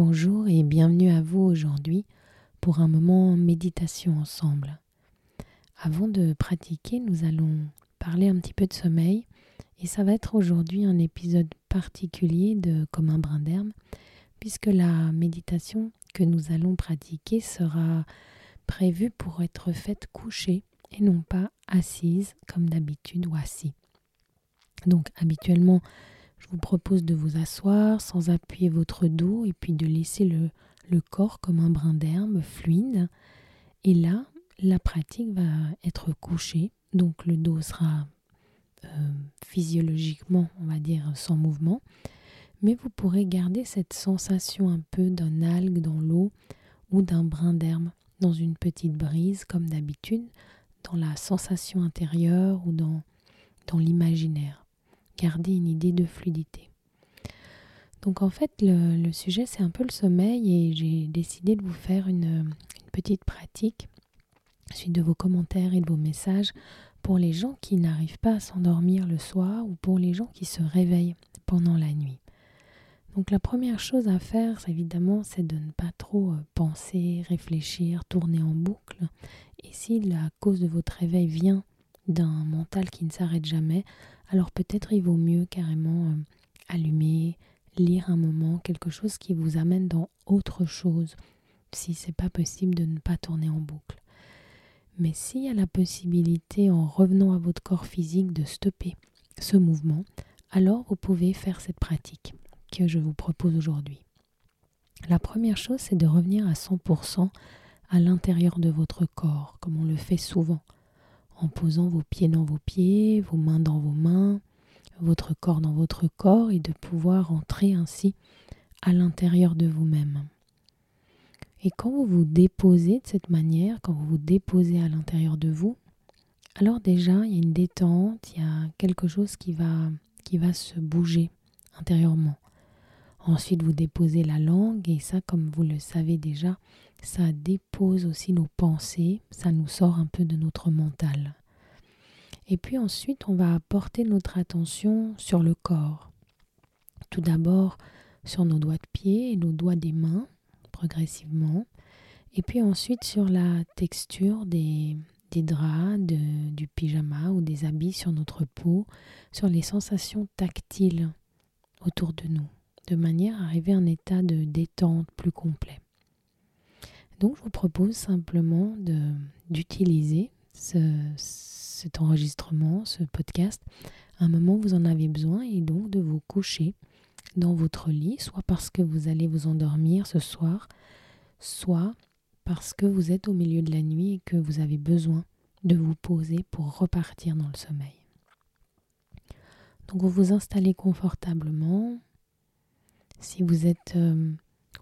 Bonjour et bienvenue à vous aujourd'hui pour un moment méditation ensemble. Avant de pratiquer, nous allons parler un petit peu de sommeil et ça va être aujourd'hui un épisode particulier de Comme un brin d'herbe puisque la méditation que nous allons pratiquer sera prévue pour être faite couchée et non pas assise comme d'habitude ou assis. Donc habituellement, je vous propose de vous asseoir sans appuyer votre dos et puis de laisser le, corps comme un brin d'herbe fluide. Et là, la pratique va être couchée, donc le dos sera euh, physiologiquement, on va dire, sans mouvement. Mais vous pourrez garder cette sensation un peu d'un algue dans l'eau ou d'un brin d'herbe dans une petite brise comme d'habitude, dans la sensation intérieure ou dans l'imaginaire garder une idée de fluidité. Donc en fait, le, sujet, c'est un peu le sommeil et j'ai décidé de vous faire une, petite pratique suite de vos commentaires et de vos messages pour les gens qui n'arrivent pas à s'endormir le soir ou pour les gens qui se réveillent pendant la nuit. Donc la première chose à faire, évidemment, c'est de ne pas trop euh, penser, réfléchir, tourner en boucle. Et si la cause de votre réveil vient d'un mental qui ne s'arrête jamais, alors peut-être il vaut mieux carrément euh, allumer, lire un moment, quelque chose qui vous amène dans autre chose, si c'est pas possible de ne pas tourner en boucle. Mais s'il y a la possibilité, en revenant à votre corps physique, de stopper ce mouvement, alors vous pouvez faire cette pratique que je vous propose aujourd'hui. La première chose, c'est de revenir à 100% à l'intérieur de votre corps, comme on le fait souvent en posant vos pieds dans vos pieds, vos mains dans vos mains, votre corps dans votre corps et de pouvoir entrer ainsi à l'intérieur de vous-même. Et quand vous vous déposez de cette manière, quand vous vous déposez à l'intérieur de vous, alors déjà il y a une détente, il y a quelque chose qui va, qui va se bouger intérieurement. Ensuite, vous déposez la langue et ça, comme vous le savez déjà, ça dépose aussi nos pensées, ça nous sort un peu de notre mental. Et puis ensuite, on va porter notre attention sur le corps. Tout d'abord sur nos doigts de pied et nos doigts des mains, progressivement. Et puis ensuite sur la texture des, des draps, du pyjama ou des habits sur notre peau, sur les sensations tactiles autour de nous de manière à arriver à un état de détente plus complet. Donc je vous propose simplement d'utiliser ce, cet enregistrement, ce podcast, à un moment où vous en avez besoin et donc de vous coucher dans votre lit, soit parce que vous allez vous endormir ce soir, soit parce que vous êtes au milieu de la nuit et que vous avez besoin de vous poser pour repartir dans le sommeil. Donc vous vous installez confortablement, si vous êtes euh,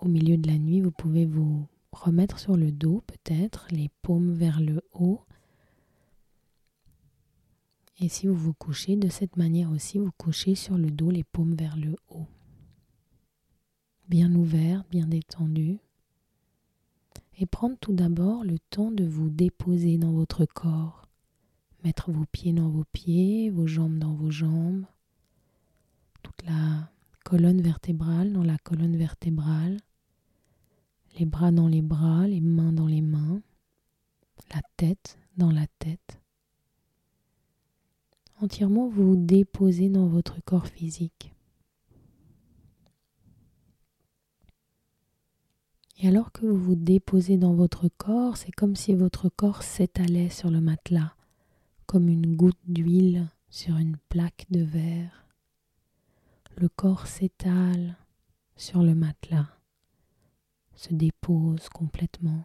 au milieu de la nuit, vous pouvez vous remettre sur le dos peut-être, les paumes vers le haut. Et si vous vous couchez de cette manière aussi, vous couchez sur le dos, les paumes vers le haut. Bien ouvert, bien détendu. Et prendre tout d'abord le temps de vous déposer dans votre corps. Mettre vos pieds dans vos pieds, vos jambes dans vos jambes. Toute la colonne vertébrale dans la colonne vertébrale, les bras dans les bras, les mains dans les mains, la tête dans la tête. Entièrement vous déposez dans votre corps physique. Et alors que vous vous déposez dans votre corps, c'est comme si votre corps s'étalait sur le matelas, comme une goutte d'huile sur une plaque de verre. Le corps s'étale sur le matelas, se dépose complètement.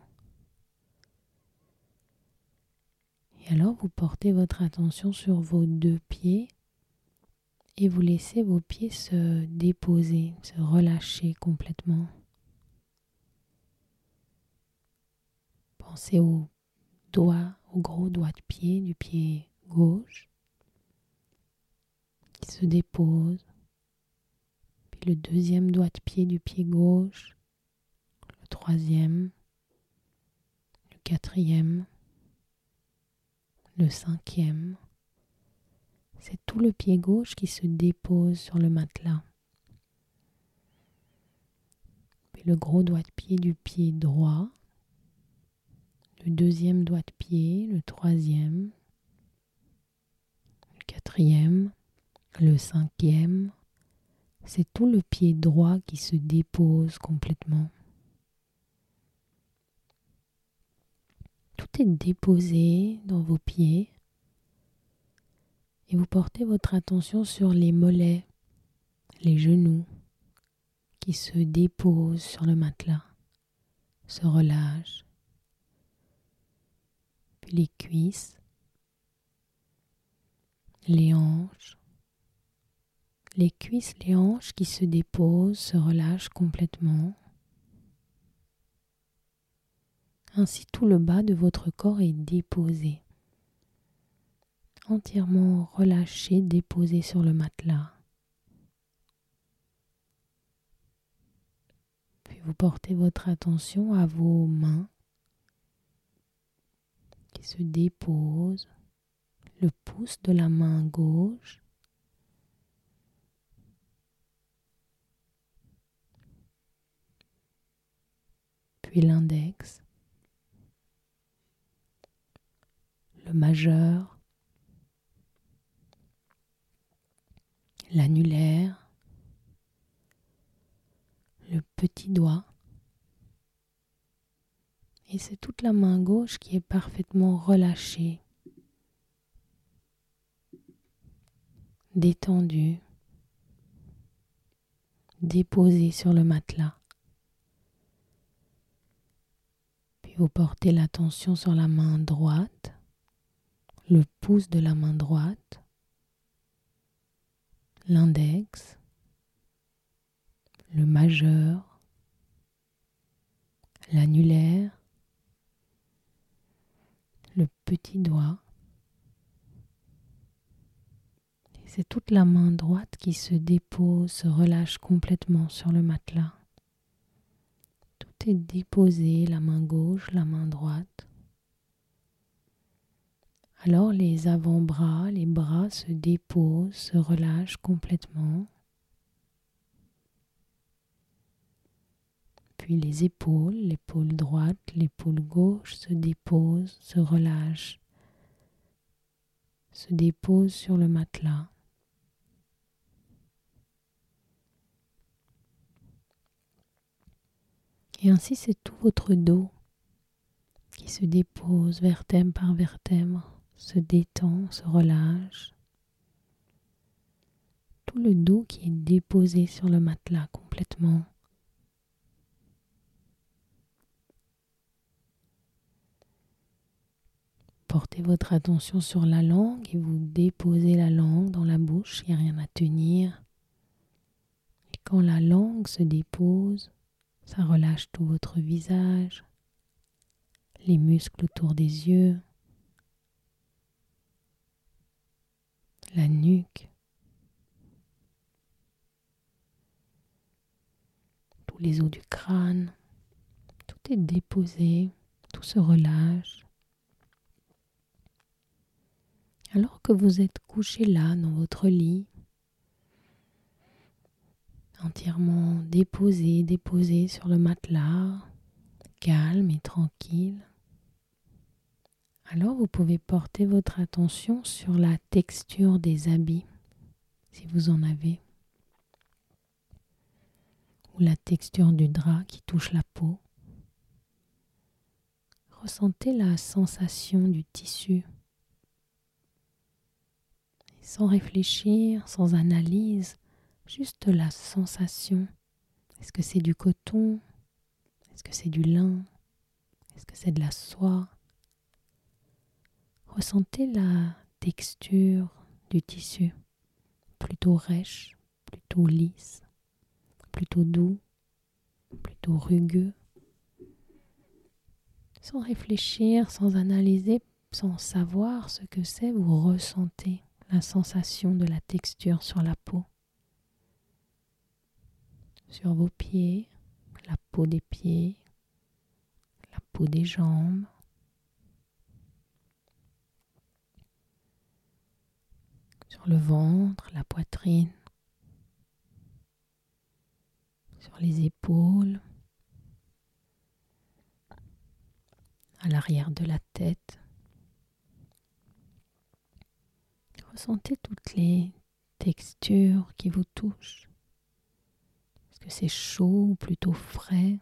Et alors vous portez votre attention sur vos deux pieds et vous laissez vos pieds se déposer, se relâcher complètement. Pensez au doigt, au gros doigt de pied du pied gauche qui se dépose. Le deuxième doigt de pied du pied gauche. Le troisième. Le quatrième. Le cinquième. C'est tout le pied gauche qui se dépose sur le matelas. Puis le gros doigt de pied du pied droit. Le deuxième doigt de pied, le troisième, le quatrième, le cinquième, c'est tout le pied droit qui se dépose complètement? Tout est déposé dans vos pieds et vous portez votre attention sur les mollets, les genoux qui se déposent sur le matelas, se relâchent, puis les cuisses, les hanches, les cuisses, les hanches qui se déposent, se relâchent complètement. Ainsi tout le bas de votre corps est déposé, entièrement relâché, déposé sur le matelas. Puis vous portez votre attention à vos mains qui se déposent, le pouce de la main gauche puis l'index, le majeur, l'annulaire, le petit doigt. Et c'est toute la main gauche qui est parfaitement relâchée, détendue, déposée sur le matelas. Vous portez l'attention sur la main droite, le pouce de la main droite, l'index, le majeur, l'annulaire, le petit doigt. C'est toute la main droite qui se dépose, se relâche complètement sur le matelas et déposer la main gauche, la main droite. Alors les avant-bras, les bras se déposent, se relâchent complètement. Puis les épaules, l'épaule droite, l'épaule gauche se déposent, se relâchent, se déposent sur le matelas. Et ainsi c'est tout votre dos qui se dépose vertèbre par vertèbre, se détend, se relâche. Tout le dos qui est déposé sur le matelas complètement. Portez votre attention sur la langue et vous déposez la langue dans la bouche, il n'y a rien à tenir. Et quand la langue se dépose, ça relâche tout votre visage, les muscles autour des yeux, la nuque, tous les os du crâne. Tout est déposé, tout se relâche. Alors que vous êtes couché là dans votre lit, entièrement déposé, déposé sur le matelas, calme et tranquille. Alors vous pouvez porter votre attention sur la texture des habits, si vous en avez, ou la texture du drap qui touche la peau. Ressentez la sensation du tissu. sans réfléchir, sans analyse, Juste la sensation. Est-ce que c'est du coton? Est-ce que c'est du lin? Est-ce que c'est de la soie? Ressentez la texture du tissu, plutôt rêche, plutôt lisse, plutôt doux, plutôt rugueux. Sans réfléchir, sans analyser, sans savoir ce que c'est, vous ressentez la sensation de la texture sur la peau, sur vos pieds, la peau des pieds, la peau des jambes. Sur le ventre, la poitrine, sur les épaules, à l'arrière de la tête. Ressentez toutes les textures qui vous touchent. Que c'est chaud ou plutôt frais?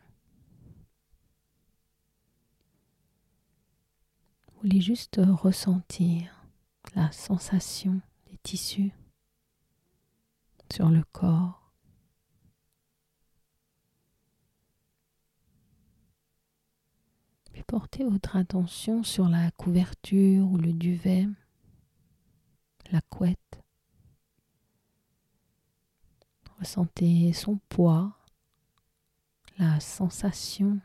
Vous voulez juste ressentir la sensation des tissus sur le corps? portez votre attention sur la couverture ou le duvet, la couette. Ressentez son poids, la sensation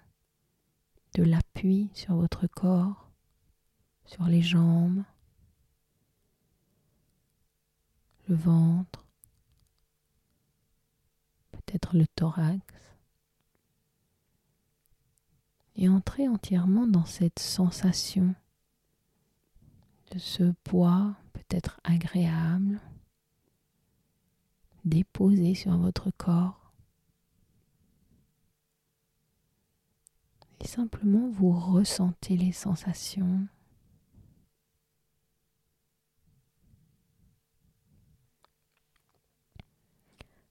de l'appui sur votre corps, sur les jambes, le ventre, peut-être le thorax et entrez entièrement dans cette sensation de ce poids peut-être agréable déposé sur votre corps. Et simplement vous ressentez les sensations.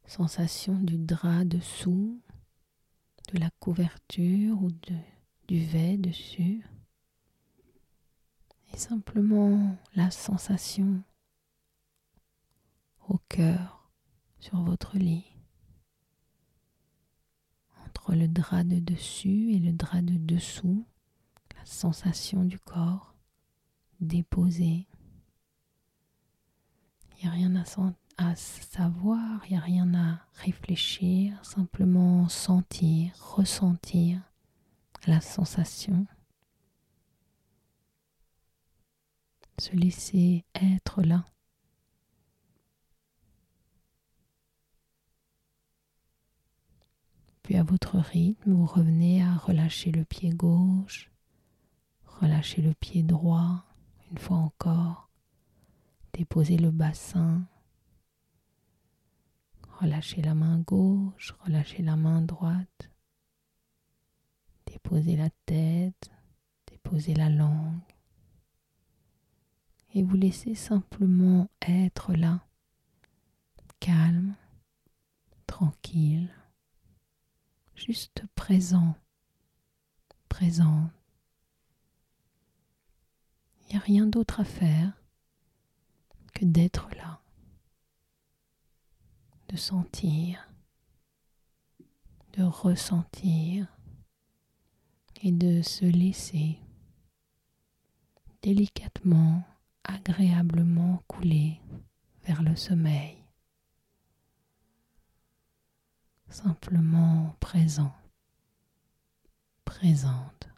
Sensation du drap dessous, de la couverture ou de duvet dessus. Et simplement la sensation au cœur sur votre lit. Entre le drap de dessus et le drap de dessous, la sensation du corps déposé. Il n'y a rien à à savoir, il n'y a rien à réfléchir, simplement sentir, ressentir la sensation, se laisser être là. Puis à votre rythme, vous revenez à relâcher le pied gauche, relâcher le pied droit, une fois encore, déposer le bassin, Relâchez la main gauche, relâchez la main droite. Déposez la tête, déposez la langue. Et vous laissez simplement être là, calme, tranquille, juste présent, présent. Il n'y a rien d'autre à faire que d'être là de sentir, de ressentir et de se laisser délicatement, agréablement couler vers le sommeil. Simplement présent, présente.